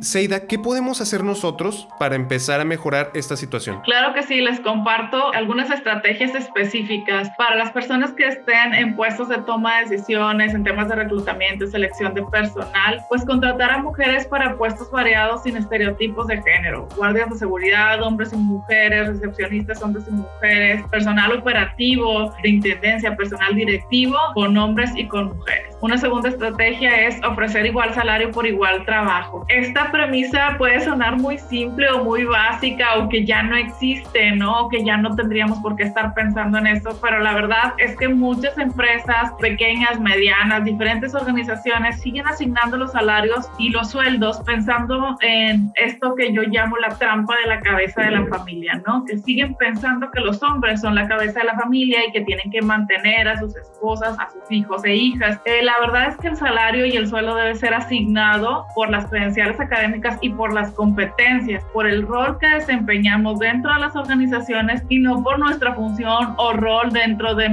Seida, ¿qué podemos hacer nosotros para empezar a mejorar esta situación? Claro que sí, les comparto algunas estrategias específicas para las personas que estén en puestos de toma de decisiones, en temas de reclutamiento y selección de personal, pues contratar a mujeres para puestos variados sin estereotipos de género, guardias de seguridad, hombres y mujeres, recepcionistas, hombres y mujeres, personal operativo, de intendencia, personal directivo, con hombres y con mujeres. Una segunda estrategia es ofrecer igual salario por igual trabajo. Esta premisa puede sonar muy simple o muy básica o que ya no existe, ¿no? O que ya no tendríamos por qué estar pensando en eso, pero la verdad es que muchas empresas pequeñas, medianas, diferentes organizaciones siguen asignando los salarios y los sueldos pensando en esto que yo llamo la trampa de la cabeza de la familia, ¿no? Que siguen pensando que los hombres son la cabeza de la familia y que tienen que mantener a sus esposas, a sus hijos e hijas. Eh, la verdad es que el salario y el sueldo debe ser asignado por las credenciales académicas académicas y por las competencias, por el rol que desempeñamos dentro de las organizaciones y no por nuestra función o rol dentro de,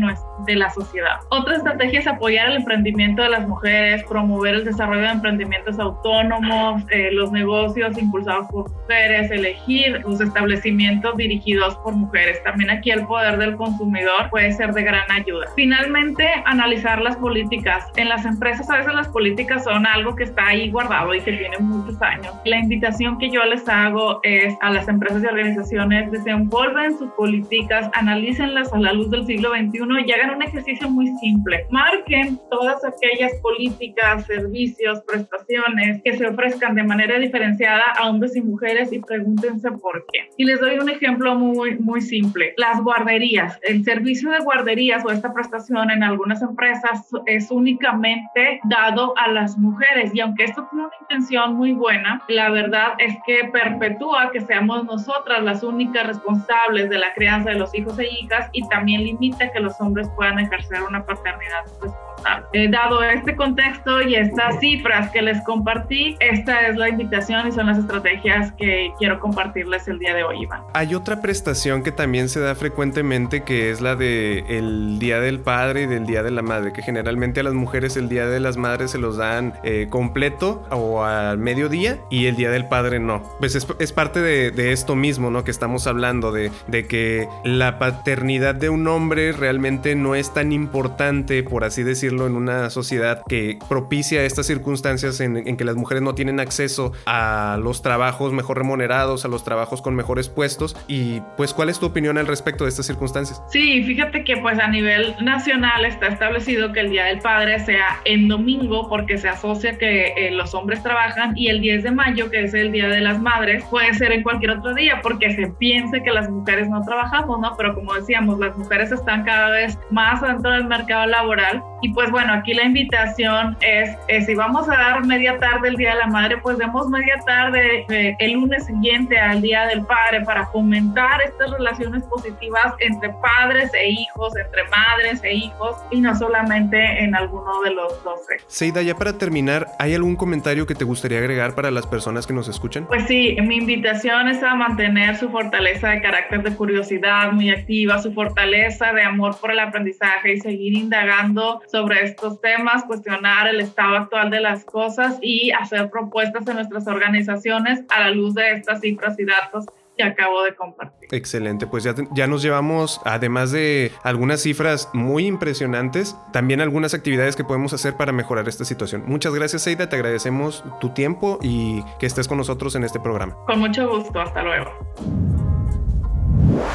de la sociedad. Otra estrategia es apoyar el emprendimiento de las mujeres, promover el desarrollo de emprendimientos autónomos, eh, los negocios impulsados por mujeres, elegir los establecimientos dirigidos por mujeres. También aquí el poder del consumidor puede ser de gran ayuda. Finalmente, analizar las políticas. En las empresas a veces las políticas son algo que está ahí guardado y que tiene muchos años la invitación que yo les hago es a las empresas y organizaciones desenvolven sus políticas, analícenlas a la luz del siglo XXI y hagan un ejercicio muy simple. Marquen todas aquellas políticas, servicios, prestaciones que se ofrezcan de manera diferenciada a hombres y mujeres y pregúntense por qué. Y les doy un ejemplo muy, muy simple. Las guarderías. El servicio de guarderías o esta prestación en algunas empresas es únicamente dado a las mujeres y aunque esto tiene una intención muy buena, la verdad es que perpetúa que seamos nosotras las únicas responsables de la crianza de los hijos e hijas y también limita que los hombres puedan ejercer una paternidad responsable. Eh, dado este contexto y estas cifras que les compartí, esta es la invitación y son las estrategias que quiero compartirles el día de hoy, Iván. Hay otra prestación que también se da frecuentemente que es la de el Día del Padre y del Día de la Madre, que generalmente a las mujeres el Día de las Madres se los dan eh, completo o al mediodía y el Día del Padre no. Pues es, parte de, esto mismo, ¿no? Que estamos hablando de, de que la paternidad de un hombre realmente no es tan importante, por así decirlo, en una sociedad que propicia estas circunstancias en, que las mujeres no tienen acceso a los trabajos mejor remunerados, a los trabajos con mejores puestos. Y pues, ¿cuál es tu opinión al respecto de estas circunstancias? Sí, fíjate que pues a nivel nacional está establecido que el Día del Padre sea en domingo porque se asocia que eh, los hombres trabajan y el 10 de mayo, que es el Día de las Madres, puede ser en cualquier otro día porque se piense que las mujeres no trabajamos, ¿no? Pero como decíamos, las mujeres están cada vez más dentro del mercado laboral y pues bueno, aquí la invitación es, si vamos a dar media tarde el Día de la Madre, pues demos media tarde eh, el lunes siguiente al Día del Padre para fomentar estas relaciones positivas entre padres e hijos, entre madres e hijos y no solamente en alguno de los dos Seida, ya para terminar, ¿hay algún comentario que te gustaría agregar para las personas que nos escuchan? Pues sí, mi invitación es a mantener su fortaleza de carácter de curiosidad muy activa, su fortaleza de amor por el aprendizaje y seguir indagando sobre estos temas, cuestionar el estado actual de las cosas y hacer propuestas en nuestras organizaciones a la luz de estas cifras y datos que acabo de compartir. Excelente, pues ya, ya nos llevamos, además de algunas cifras muy impresionantes, también algunas actividades que podemos hacer para mejorar esta situación. Muchas gracias, Seida, te agradecemos tu tiempo y que estés con nosotros en este programa. Con mucho gusto, hasta luego.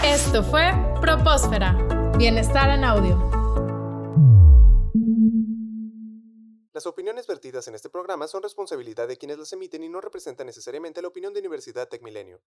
Esto fue Propósfera, Bienestar en Audio. Las opiniones vertidas en este programa son responsabilidad de quienes las emiten y no representan necesariamente la opinión de Universidad Tech Milenio.